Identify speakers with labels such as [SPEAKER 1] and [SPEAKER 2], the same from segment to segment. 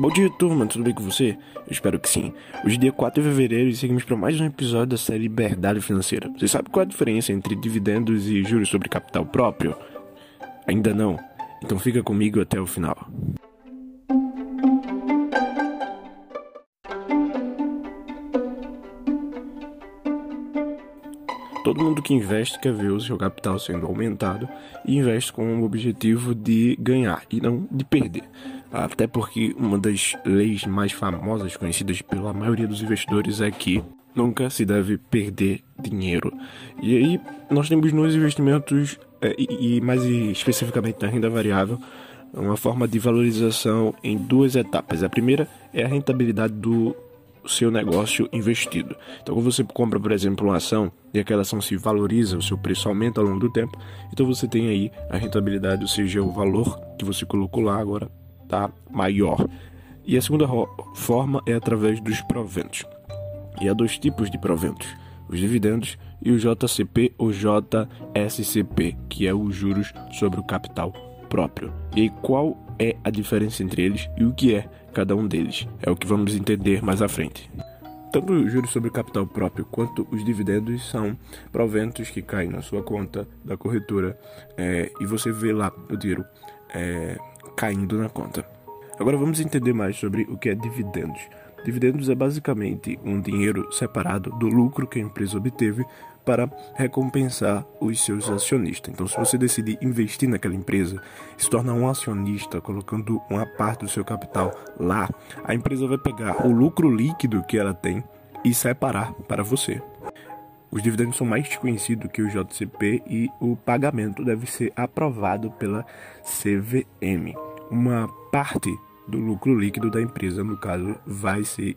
[SPEAKER 1] Bom dia, turma, tudo bem com você? Eu espero que sim. Hoje é dia 4 de fevereiro e seguimos para mais um episódio da série Liberdade Financeira. Você sabe qual é a diferença entre dividendos e juros sobre capital próprio? Ainda não? Então fica comigo até o final. Todo mundo que investe quer ver o seu capital sendo aumentado e investe com o objetivo de ganhar e não de perder. Até porque uma das leis mais famosas conhecidas pela maioria dos investidores é que nunca se deve perder dinheiro. E aí nós temos nos investimentos é, e, mais especificamente na renda variável uma forma de valorização em duas etapas. A primeira é a rentabilidade do seu negócio investido. Então, quando você compra, por exemplo, uma ação e aquela ação se valoriza, o seu preço aumenta ao longo do tempo, então você tem aí a rentabilidade, ou seja, o valor que você colocou lá agora está maior. E a segunda forma é através dos proventos. E há dois tipos de proventos: os dividendos e o JCP ou JSCP, que é os juros sobre o capital próprio. E qual é a diferença entre eles e o que é cada um deles? É o que vamos entender mais à frente. Tanto os juros sobre o capital próprio quanto os dividendos são proventos que caem na sua conta da corretora é, e você vê lá o dinheiro é, caindo na conta. Agora vamos entender mais sobre o que é dividendos. Dividendos é basicamente um dinheiro separado do lucro que a empresa obteve para recompensar os seus acionistas. Então, se você decidir investir naquela empresa, se tornar um acionista, colocando uma parte do seu capital lá, a empresa vai pegar o lucro líquido que ela tem e separar para você. Os dividendos são mais conhecidos que o JCP e o pagamento deve ser aprovado pela CVM. Uma parte do lucro líquido da empresa, no caso, vai ser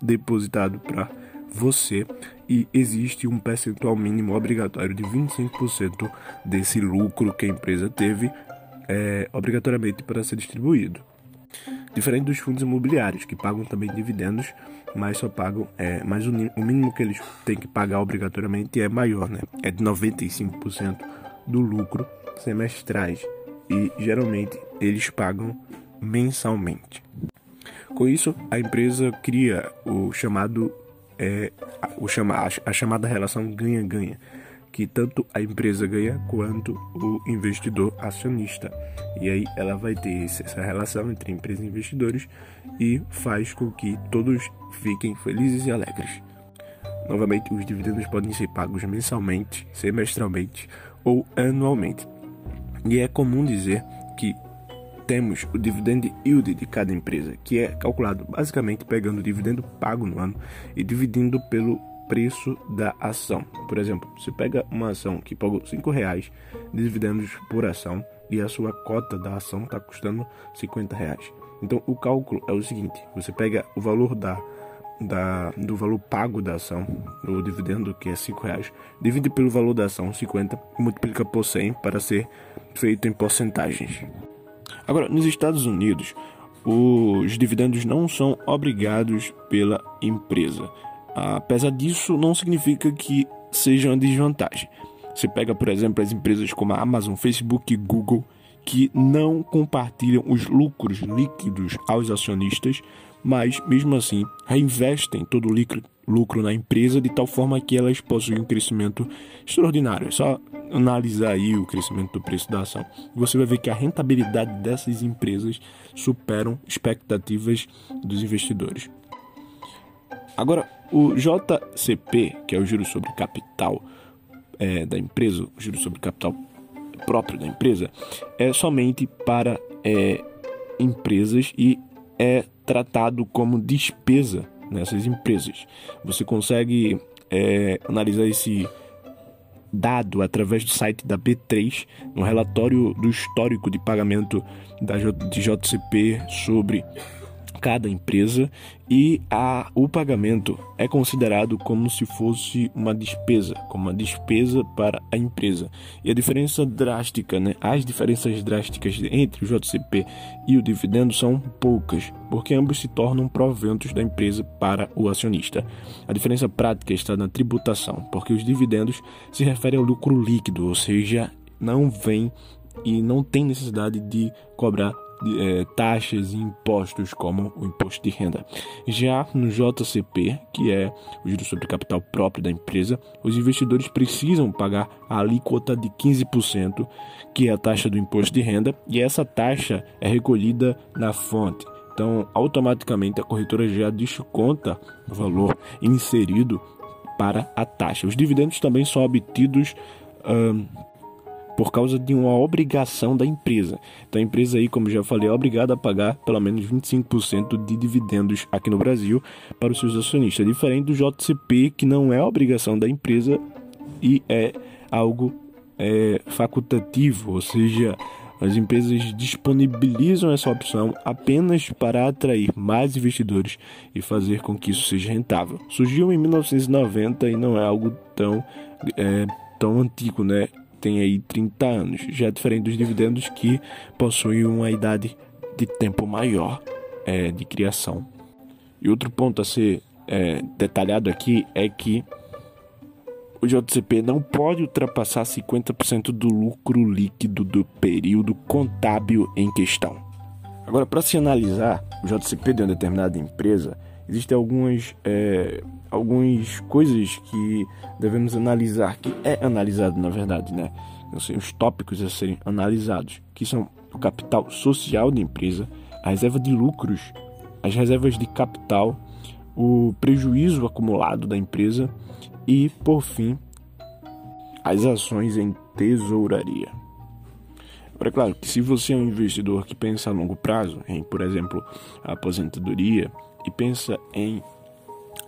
[SPEAKER 1] depositado para você e existe um percentual mínimo obrigatório de 25% desse lucro que a empresa teve é, obrigatoriamente para ser distribuído. Diferente dos fundos imobiliários, que pagam também dividendos, mas só pagam, é, mas o, o mínimo que eles têm que pagar obrigatoriamente é maior, né? É de 95% do lucro semestrais e geralmente eles pagam mensalmente. Com isso, a empresa cria o chamado é, o chama, a chamada relação ganha-ganha, que tanto a empresa ganha quanto o investidor acionista. E aí ela vai ter essa relação entre empresa e investidores e faz com que todos fiquem felizes e alegres. Novamente, os dividendos podem ser pagos mensalmente, semestralmente ou anualmente. E é comum dizer que temos o dividend yield de cada empresa, que é calculado basicamente pegando o dividendo pago no ano e dividindo pelo preço da ação. Por exemplo, você pega uma ação que pagou R$ reais de dividendos por ação e a sua cota da ação está custando R$ reais. Então o cálculo é o seguinte: você pega o valor da, da, do valor pago da ação, do dividendo que é R$ reais, divide pelo valor da ação 50 e multiplica por 100 para ser feito em porcentagens. Agora, nos Estados Unidos, os dividendos não são obrigados pela empresa. Apesar disso, não significa que seja uma desvantagem. Você pega, por exemplo, as empresas como a Amazon, Facebook e Google, que não compartilham os lucros líquidos aos acionistas, mas mesmo assim reinvestem todo o lucro na empresa de tal forma que elas possuem um crescimento extraordinário. É só analisar aí o crescimento do preço da ação, você vai ver que a rentabilidade dessas empresas superam expectativas dos investidores. Agora, o JCP, que é o juro sobre capital é, da empresa, o juro sobre capital próprio da empresa, é somente para é, empresas e é tratado como despesa nessas empresas. Você consegue é, analisar esse dado através do site da B3 no relatório do histórico de pagamento da de JCP sobre cada empresa e a, o pagamento é considerado como se fosse uma despesa, como uma despesa para a empresa. E a diferença drástica, né? As diferenças drásticas entre o JCP e o dividendo são poucas, porque ambos se tornam proventos da empresa para o acionista. A diferença prática está na tributação, porque os dividendos se referem ao lucro líquido, ou seja, não vem e não tem necessidade de cobrar é, taxas e impostos como o imposto de renda. Já no JCP, que é o juros sobre capital próprio da empresa, os investidores precisam pagar a alíquota de 15%, que é a taxa do imposto de renda, e essa taxa é recolhida na fonte. Então, automaticamente a corretora já desconta o valor inserido para a taxa. Os dividendos também são obtidos por causa de uma obrigação da empresa. Então a empresa aí, como já falei, é obrigada a pagar pelo menos 25% de dividendos aqui no Brasil para os seus acionistas, diferente do JCP, que não é obrigação da empresa e é algo é, facultativo, ou seja, as empresas disponibilizam essa opção apenas para atrair mais investidores e fazer com que isso seja rentável. Surgiu em 1990 e não é algo tão, é, tão antigo, né? Tem aí 30 anos, já é diferente dos dividendos que possuem uma idade de tempo maior é, de criação. E outro ponto a ser é, detalhado aqui é que o JCP não pode ultrapassar 50% do lucro líquido do período contábil em questão. Agora, para se analisar o JCP de uma determinada empresa, existem algumas, é, algumas coisas que devemos analisar, que é analisado na verdade, né? Sei, os tópicos a serem analisados, que são o capital social da empresa, a reserva de lucros, as reservas de capital, o prejuízo acumulado da empresa e, por fim, as ações em tesouraria. É claro que se você é um investidor que pensa a longo prazo, em, por exemplo, a aposentadoria, e pensa em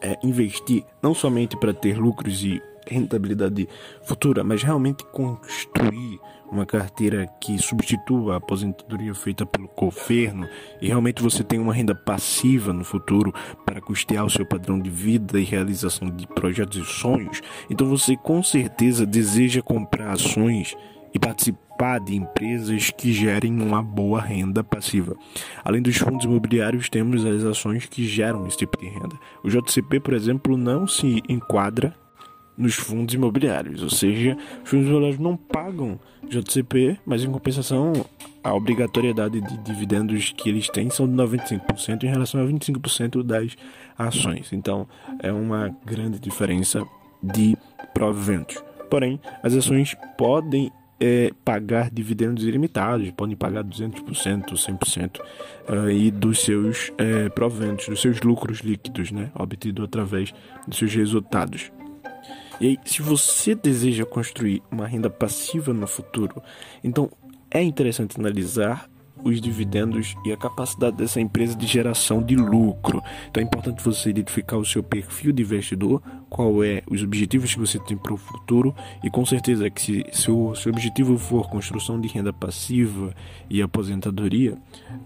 [SPEAKER 1] é, investir não somente para ter lucros e rentabilidade futura, mas realmente construir uma carteira que substitua a aposentadoria feita pelo governo e realmente você tem uma renda passiva no futuro para custear o seu padrão de vida e realização de projetos e sonhos, então você com certeza deseja comprar ações e participar de empresas que gerem uma boa renda passiva. Além dos fundos imobiliários, temos as ações que geram esse tipo de renda. O JCP, por exemplo, não se enquadra nos fundos imobiliários, ou seja, os fundos imobiliários não pagam JCP, mas em compensação a obrigatoriedade de dividendos que eles têm são de 95% em relação a 25% das ações. Então é uma grande diferença de proventos. Porém, as ações podem é, pagar dividendos ilimitados, podem pagar 200%, 100% aí dos seus é, proventos, dos seus lucros líquidos, né, obtido através dos seus resultados. E aí, se você deseja construir uma renda passiva no futuro, então é interessante analisar os dividendos e a capacidade dessa empresa de geração de lucro. Então é importante você identificar o seu perfil de investidor, qual é os objetivos que você tem para o futuro e com certeza que se, se o seu objetivo for construção de renda passiva e aposentadoria,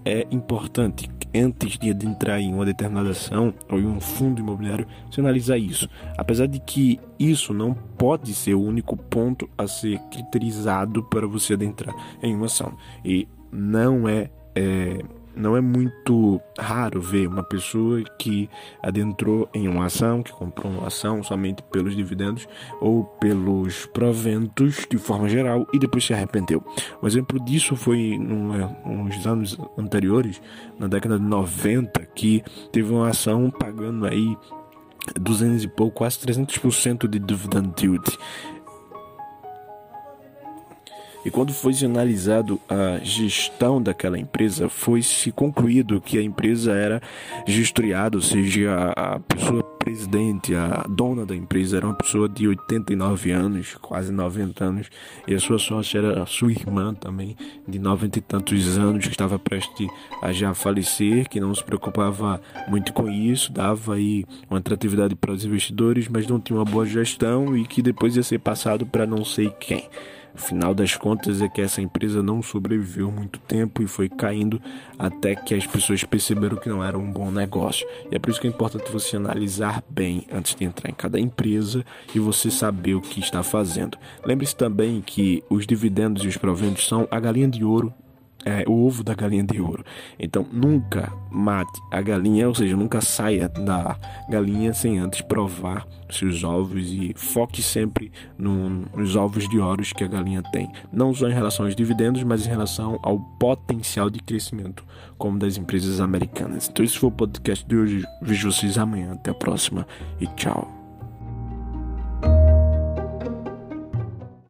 [SPEAKER 1] é importante antes de entrar em uma determinada ação ou em um fundo imobiliário, você analisar isso. Apesar de que isso não pode ser o único ponto a ser criterizado para você adentrar em uma ação. E não é, é não é muito raro ver uma pessoa que adentrou em uma ação, que comprou uma ação somente pelos dividendos ou pelos proventos de forma geral e depois se arrependeu. Um exemplo disso foi nos anos anteriores, na década de 90, que teve uma ação pagando aí 200 e pouco, quase 300% de dividend yield. E quando foi analisado a gestão daquela empresa, foi se concluído que a empresa era gestoriada, ou seja, a, a pessoa presidente, a dona da empresa era uma pessoa de 89 anos, quase 90 anos, e a sua sócia era a sua irmã também, de 90 e tantos anos, que estava prestes a já falecer, que não se preocupava muito com isso, dava aí uma atratividade para os investidores, mas não tinha uma boa gestão e que depois ia ser passado para não sei quem. Final das contas é que essa empresa não sobreviveu muito tempo e foi caindo até que as pessoas perceberam que não era um bom negócio. E é por isso que é importante você analisar bem antes de entrar em cada empresa e você saber o que está fazendo. Lembre-se também que os dividendos e os proventos são a galinha de ouro é, o ovo da galinha de ouro. Então nunca mate a galinha, ou seja, nunca saia da galinha sem antes provar seus ovos e foque sempre no, nos ovos de ouro que a galinha tem. Não só em relação aos dividendos, mas em relação ao potencial de crescimento, como das empresas americanas. Então, esse foi o podcast de hoje. Vejo vocês amanhã. Até a próxima e tchau.